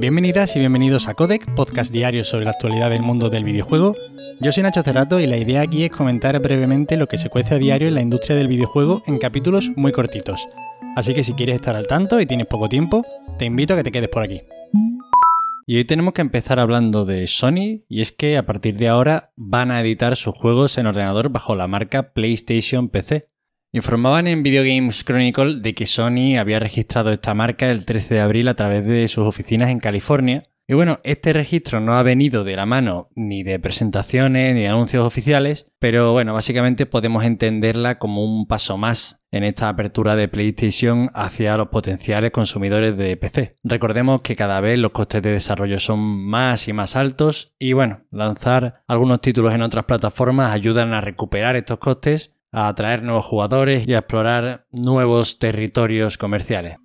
Bienvenidas y bienvenidos a Codec, podcast diario sobre la actualidad del mundo del videojuego. Yo soy Nacho Cerrato y la idea aquí es comentar brevemente lo que se cuece a diario en la industria del videojuego en capítulos muy cortitos. Así que si quieres estar al tanto y tienes poco tiempo, te invito a que te quedes por aquí. Y hoy tenemos que empezar hablando de Sony, y es que a partir de ahora van a editar sus juegos en ordenador bajo la marca PlayStation PC. Informaban en Video Games Chronicle de que Sony había registrado esta marca el 13 de abril a través de sus oficinas en California. Y bueno, este registro no ha venido de la mano ni de presentaciones ni de anuncios oficiales, pero bueno, básicamente podemos entenderla como un paso más en esta apertura de PlayStation hacia los potenciales consumidores de PC. Recordemos que cada vez los costes de desarrollo son más y más altos y bueno, lanzar algunos títulos en otras plataformas ayudan a recuperar estos costes a atraer nuevos jugadores y a explorar nuevos territorios comerciales.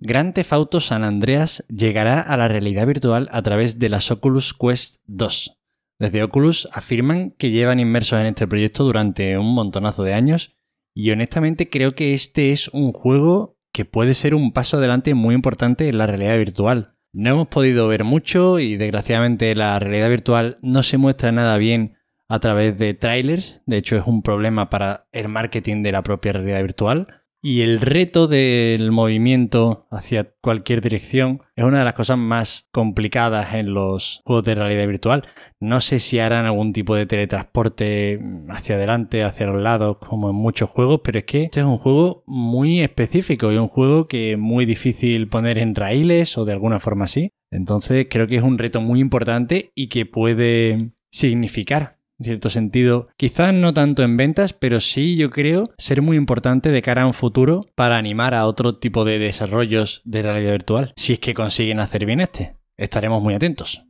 Grand Theft San Andreas llegará a la realidad virtual a través de las Oculus Quest 2. Desde Oculus afirman que llevan inmersos en este proyecto durante un montonazo de años y honestamente creo que este es un juego que puede ser un paso adelante muy importante en la realidad virtual. No hemos podido ver mucho y desgraciadamente la realidad virtual no se muestra nada bien a través de trailers. De hecho, es un problema para el marketing de la propia realidad virtual. Y el reto del movimiento hacia cualquier dirección es una de las cosas más complicadas en los juegos de realidad virtual. No sé si harán algún tipo de teletransporte hacia adelante, hacia los lados, como en muchos juegos, pero es que este es un juego muy específico y un juego que es muy difícil poner en raíles o de alguna forma así. Entonces creo que es un reto muy importante y que puede significar en cierto sentido, quizás no tanto en ventas, pero sí yo creo ser muy importante de cara a un futuro para animar a otro tipo de desarrollos de realidad virtual, si es que consiguen hacer bien este. Estaremos muy atentos.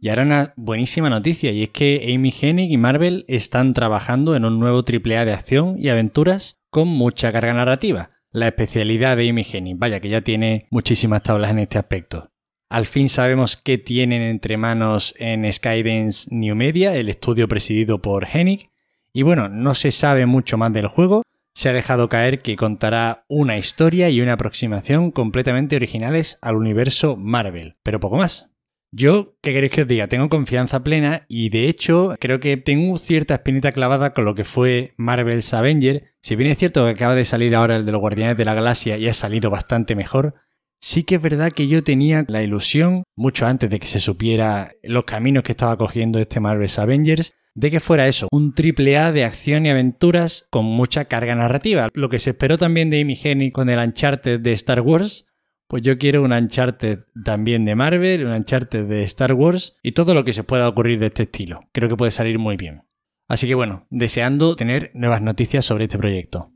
Y ahora una buenísima noticia, y es que Amy Hennig y Marvel están trabajando en un nuevo AAA de acción y aventuras con mucha carga narrativa. La especialidad de Amy Hennig, vaya que ya tiene muchísimas tablas en este aspecto. Al fin sabemos qué tienen entre manos en Skydance New Media, el estudio presidido por Hennig. Y bueno, no se sabe mucho más del juego. Se ha dejado caer que contará una historia y una aproximación completamente originales al universo Marvel, pero poco más. Yo, ¿qué queréis que os diga? Tengo confianza plena y de hecho creo que tengo cierta espinita clavada con lo que fue Marvel's Avenger. Si bien es cierto que acaba de salir ahora el de los Guardianes de la Galaxia y ha salido bastante mejor, Sí que es verdad que yo tenía la ilusión, mucho antes de que se supiera los caminos que estaba cogiendo este Marvel's Avengers, de que fuera eso, un triple A de acción y aventuras con mucha carga narrativa. Lo que se esperó también de Hennig con el Uncharted de Star Wars, pues yo quiero un Uncharted también de Marvel, un Uncharted de Star Wars y todo lo que se pueda ocurrir de este estilo. Creo que puede salir muy bien. Así que bueno, deseando tener nuevas noticias sobre este proyecto.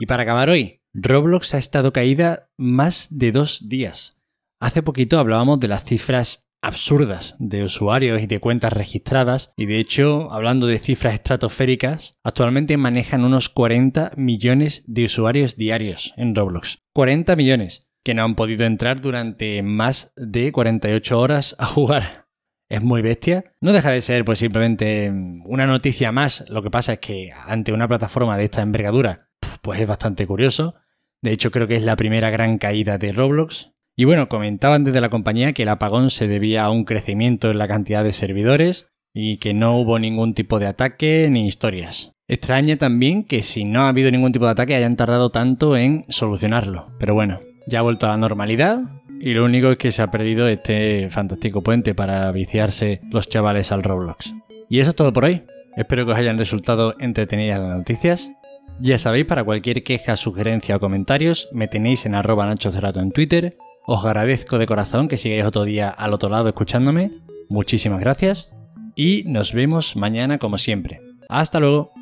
Y para acabar hoy, Roblox ha estado caída más de dos días. Hace poquito hablábamos de las cifras absurdas de usuarios y de cuentas registradas y de hecho, hablando de cifras estratosféricas, actualmente manejan unos 40 millones de usuarios diarios en Roblox. 40 millones que no han podido entrar durante más de 48 horas a jugar. Es muy bestia. No deja de ser pues simplemente una noticia más. Lo que pasa es que ante una plataforma de esta envergadura, pues es bastante curioso. De hecho, creo que es la primera gran caída de Roblox. Y bueno, comentaban desde la compañía que el apagón se debía a un crecimiento en la cantidad de servidores y que no hubo ningún tipo de ataque ni historias. Extraña también que si no ha habido ningún tipo de ataque hayan tardado tanto en solucionarlo. Pero bueno, ya ha vuelto a la normalidad y lo único es que se ha perdido este fantástico puente para viciarse los chavales al Roblox. Y eso es todo por hoy. Espero que os hayan resultado entretenidas las noticias ya sabéis, para cualquier queja, sugerencia o comentarios, me tenéis en arroba Nacho en Twitter. Os agradezco de corazón que sigáis otro día al otro lado escuchándome. Muchísimas gracias. Y nos vemos mañana como siempre. Hasta luego.